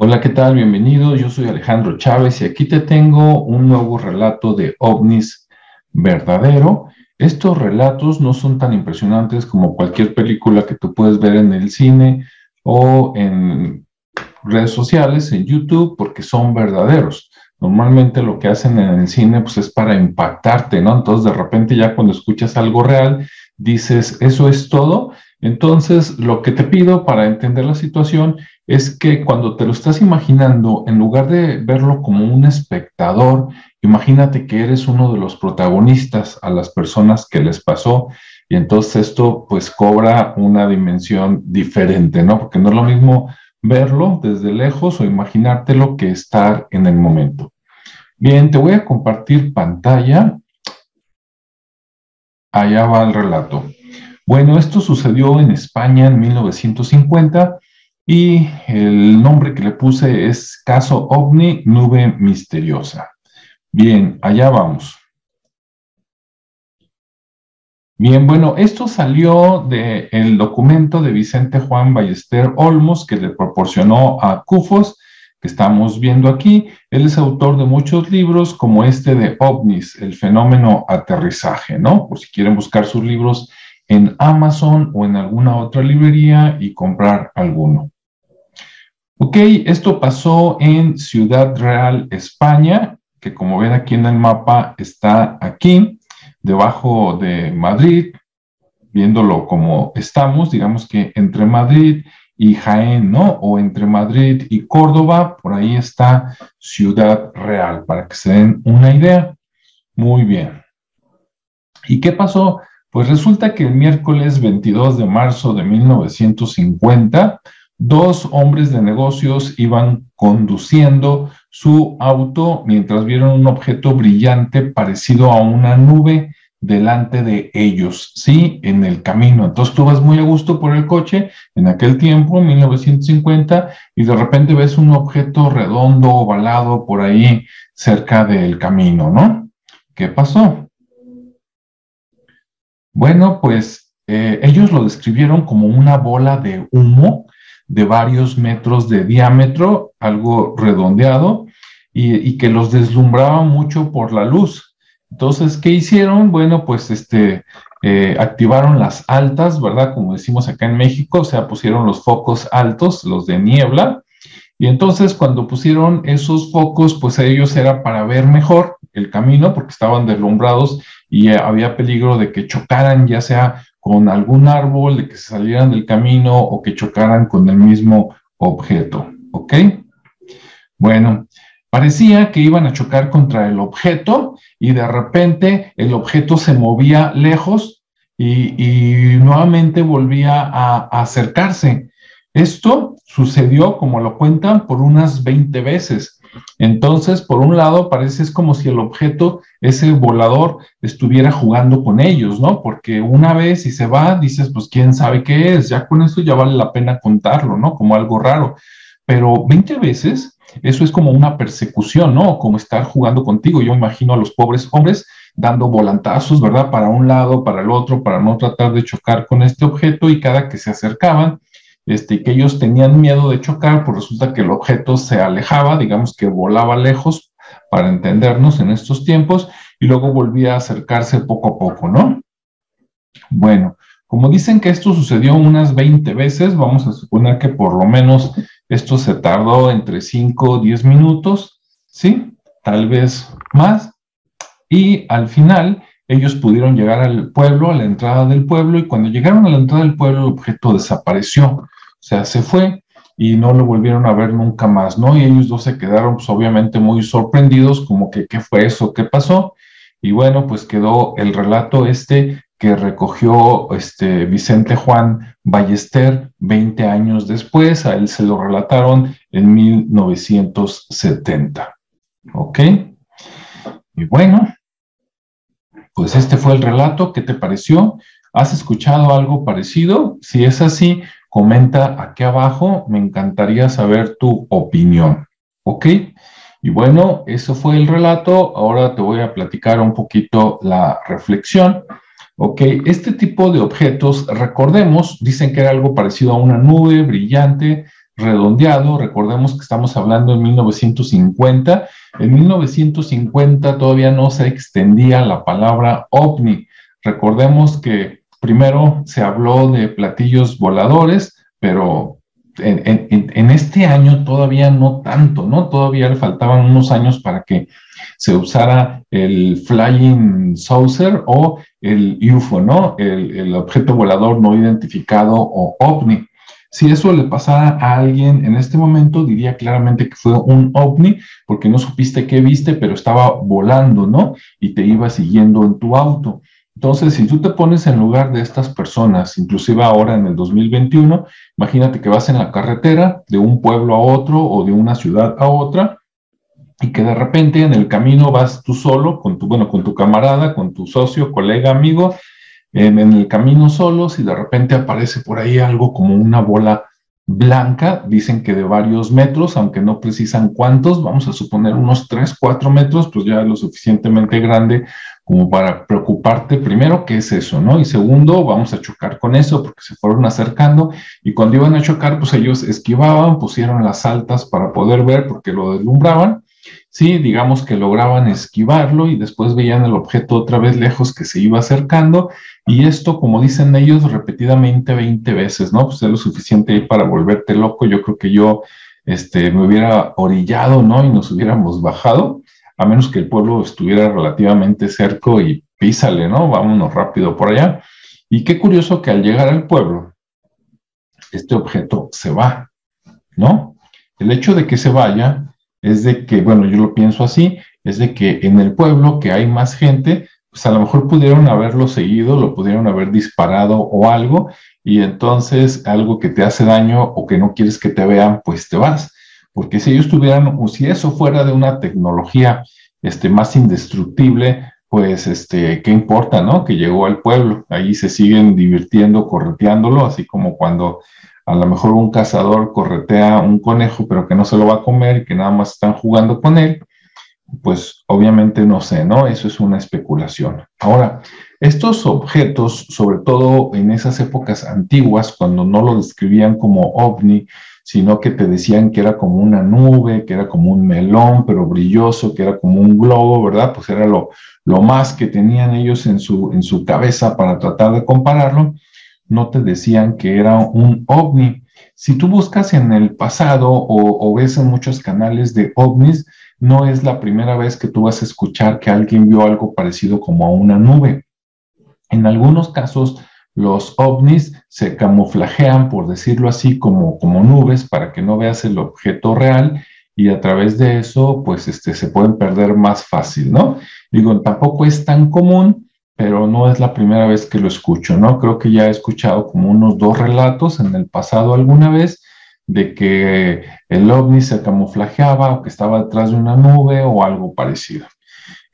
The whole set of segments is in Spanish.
Hola, ¿qué tal? Bienvenido. Yo soy Alejandro Chávez y aquí te tengo un nuevo relato de ovnis verdadero. Estos relatos no son tan impresionantes como cualquier película que tú puedes ver en el cine o en redes sociales, en YouTube, porque son verdaderos. Normalmente lo que hacen en el cine pues es para impactarte, ¿no? Entonces de repente ya cuando escuchas algo real, dices, eso es todo. Entonces lo que te pido para entender la situación es que cuando te lo estás imaginando, en lugar de verlo como un espectador, imagínate que eres uno de los protagonistas a las personas que les pasó y entonces esto pues cobra una dimensión diferente, ¿no? Porque no es lo mismo verlo desde lejos o imaginártelo que estar en el momento. Bien, te voy a compartir pantalla. Allá va el relato. Bueno, esto sucedió en España en 1950 y el nombre que le puse es Caso OVNI Nube Misteriosa. Bien, allá vamos. Bien, bueno, esto salió del documento de Vicente Juan Ballester Olmos que le proporcionó a CUFOS, que estamos viendo aquí. Él es autor de muchos libros como este de OVNIS, el fenómeno aterrizaje, ¿no? Por si quieren buscar sus libros en Amazon o en alguna otra librería y comprar alguno. Ok, esto pasó en Ciudad Real, España, que como ven aquí en el mapa está aquí, debajo de Madrid, viéndolo como estamos, digamos que entre Madrid y Jaén, ¿no? O entre Madrid y Córdoba, por ahí está Ciudad Real, para que se den una idea. Muy bien. ¿Y qué pasó? Pues resulta que el miércoles 22 de marzo de 1950, Dos hombres de negocios iban conduciendo su auto mientras vieron un objeto brillante parecido a una nube delante de ellos, ¿sí? En el camino. Entonces tú vas muy a gusto por el coche en aquel tiempo, 1950, y de repente ves un objeto redondo, ovalado por ahí cerca del camino, ¿no? ¿Qué pasó? Bueno, pues eh, ellos lo describieron como una bola de humo de varios metros de diámetro, algo redondeado, y, que los deslumbraba mucho por la luz. Entonces, ¿qué hicieron? Bueno, pues este, eh, activaron las altas, ¿verdad? Como decimos acá en México, o sea, pusieron los focos altos, los de niebla, y entonces cuando pusieron esos focos, pues ellos era para ver mejor el camino, porque estaban deslumbrados y había peligro de que chocaran, ya sea con algún árbol, de que se salieran del camino o que chocaran con el mismo objeto. ¿Ok? Bueno, parecía que iban a chocar contra el objeto y de repente el objeto se movía lejos y, nuevamente volvía a, a acercarse. Esto sucedió, como lo cuentan, por unas 20 veces. Entonces, por un lado, parece es como si el objeto, ese volador, estuviera jugando con ellos, ¿no? Porque una vez y se va, dices, pues quién sabe qué es, ya con esto ya vale la pena contarlo, ¿no? Como algo raro. Pero 20 veces, eso es como una persecución, ¿no? Como estar jugando contigo. Yo imagino a los pobres hombres dando volantazos, ¿verdad? Para un lado, para el otro, para no tratar de chocar con este objeto y cada que se acercaban, este, que ellos tenían miedo de chocar, pues resulta que el objeto se alejaba, digamos que volaba lejos, para entendernos en estos tiempos, y luego volvía a acercarse poco a poco, ¿no? Bueno, como dicen que esto sucedió unas 20 veces, vamos a suponer que por lo menos esto se tardó entre 5 o 10 minutos, ¿sí? Tal vez más. Y al final ellos pudieron llegar al pueblo, a la entrada del pueblo, y cuando llegaron a la entrada del pueblo el objeto desapareció. Sea, se fue y no lo volvieron a ver nunca más, ¿no? Y ellos dos se quedaron, pues obviamente muy sorprendidos, como que, ¿qué fue eso? ¿Qué pasó? Y bueno, pues quedó el relato este que recogió este Vicente Juan Ballester 20 años después, a él se lo relataron en 1970. ¿Ok? Y bueno, pues este fue el relato, ¿qué te pareció? ¿Has escuchado algo parecido? Si es así, Comenta aquí abajo, me encantaría saber tu opinión. ¿Ok? Y bueno, eso fue el relato. Ahora te voy a platicar un poquito la reflexión. Ok, este tipo de objetos, recordemos, dicen que era algo parecido a una nube brillante redondeado. Recordemos que estamos hablando en 1950. En 1950 todavía no se extendía la palabra ovni. Recordemos que primero se habló de platillos voladores, pero en, este año todavía no tanto, ¿no? Todavía le faltaban unos años para que se usara el Flying Saucer o el UFO, ¿no? El, objeto volador no identificado o OVNI. Si eso le pasara a alguien en este momento, diría claramente que fue un ovni, porque no supiste qué viste, pero estaba volando, ¿no? Y te iba siguiendo en tu auto. Entonces, si tú te pones en lugar de estas personas, inclusive ahora en el 2021, imagínate que vas en la carretera de un pueblo a otro o de una ciudad a otra y que de repente en el camino vas tú solo con tu, bueno, con tu camarada, con tu socio, colega, amigo, en, el camino solo, si de repente aparece por ahí algo como una bola blanca, dicen que de varios metros, aunque no precisan cuántos, vamos a suponer unos 3, 4 metros, pues ya lo suficientemente grande como para preocuparte primero qué es eso, ¿no? Y segundo, vamos a chocar con eso porque se fueron acercando y cuando iban a chocar, pues ellos esquivaban, pusieron las altas para poder ver porque lo deslumbraban, sí, digamos que lograban esquivarlo y después veían el objeto otra vez lejos que se iba acercando y esto, como dicen ellos, repetidamente 20 veces, ¿no? Pues es lo suficiente para volverte loco, yo creo que yo este, me hubiera orillado, ¿no? Y nos hubiéramos bajado a menos que el pueblo estuviera relativamente cerco y písale, ¿no? Vámonos rápido por allá. Y qué curioso que al llegar al pueblo, este objeto se va, ¿no? El hecho de que se vaya es de que, bueno, yo lo pienso así, es de que en el pueblo que hay más gente, pues a lo mejor pudieron haberlo seguido, lo pudieron haber disparado o algo, y entonces algo que te hace daño o que no quieres que te vean, pues te vas. Porque si ellos tuvieran, o si eso fuera de una tecnología este, más indestructible, pues, este, ¿qué importa, no? Que llegó al pueblo. Ahí se siguen divirtiendo, correteándolo, así como cuando a lo mejor un cazador corretea un conejo, pero que no se lo va a comer y que nada más están jugando con él. Pues obviamente no sé, ¿no? Eso es una especulación. Ahora, estos objetos, sobre todo en esas épocas antiguas, cuando no lo describían como ovni, sino que te decían que era como una nube, que era como un melón, pero brilloso, que era como un globo, ¿verdad? Pues era lo, lo más que tenían ellos en su, en su cabeza para tratar de compararlo. No te decían que era un ovni. Si tú buscas en el pasado o, ves en muchos canales de ovnis, no es la primera vez que tú vas a escuchar que alguien vio algo parecido como a una nube. En algunos casos, los ovnis se camuflajean, por decirlo así, como, como nubes para que no veas el objeto real y a través de eso, pues este, se pueden perder más fácil, ¿no? Digo, tampoco es tan común, pero no es la primera vez que lo escucho, ¿no? Creo que ya he escuchado como unos dos relatos en el pasado alguna vez de que el ovni se camuflajeaba o que estaba detrás de una nube o algo parecido.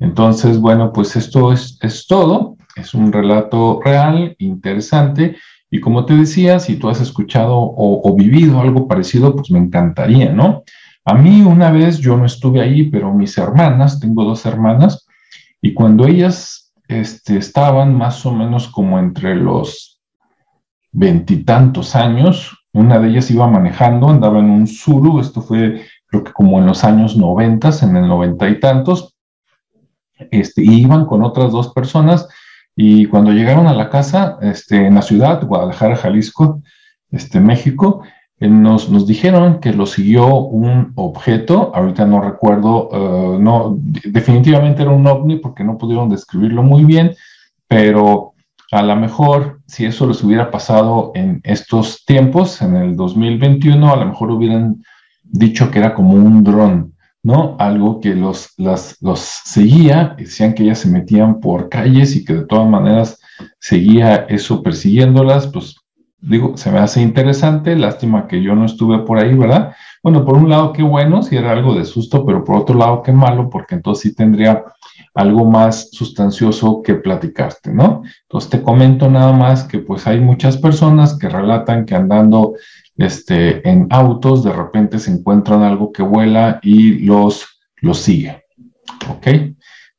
Entonces, bueno, pues esto es, es todo. Es un relato real, interesante, y como te decía, si tú has escuchado o, vivido algo parecido, pues me encantaría, ¿no? A mí una vez yo no estuve ahí, pero mis hermanas, tengo dos hermanas, y cuando ellas este, estaban más o menos como entre los veintitantos años, una de ellas iba manejando, andaba en un Zulu, esto fue creo que como en los años noventas, en el noventa y tantos, este, y iban con otras dos personas y cuando llegaron a la casa, este, en la ciudad, Guadalajara, Jalisco, este, México, eh, nos, nos, dijeron que lo siguió un objeto, ahorita no recuerdo, uh, no, definitivamente era un ovni porque no pudieron describirlo muy bien, pero a lo mejor si eso les hubiera pasado en estos tiempos, en el 2021, a lo mejor hubieran dicho que era como un dron, ¿no? Algo que los, las, los seguía, decían que ellas se metían por calles y que de todas maneras seguía eso persiguiéndolas, pues digo, se me hace interesante, lástima que yo no estuve por ahí, ¿verdad? Bueno, por un lado, qué bueno, si era algo de susto, pero por otro lado, qué malo, porque entonces sí tendría algo más sustancioso que platicarte, ¿no? Entonces te comento nada más que pues hay muchas personas que relatan que andando este, en autos, de repente se encuentran algo que vuela y los, los sigue. ¿Ok?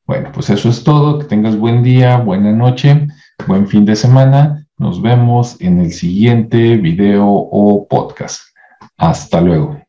Bueno, pues eso es todo. Que tengas buen día, buena noche, buen fin de semana. Nos vemos en el siguiente video o podcast. Hasta luego.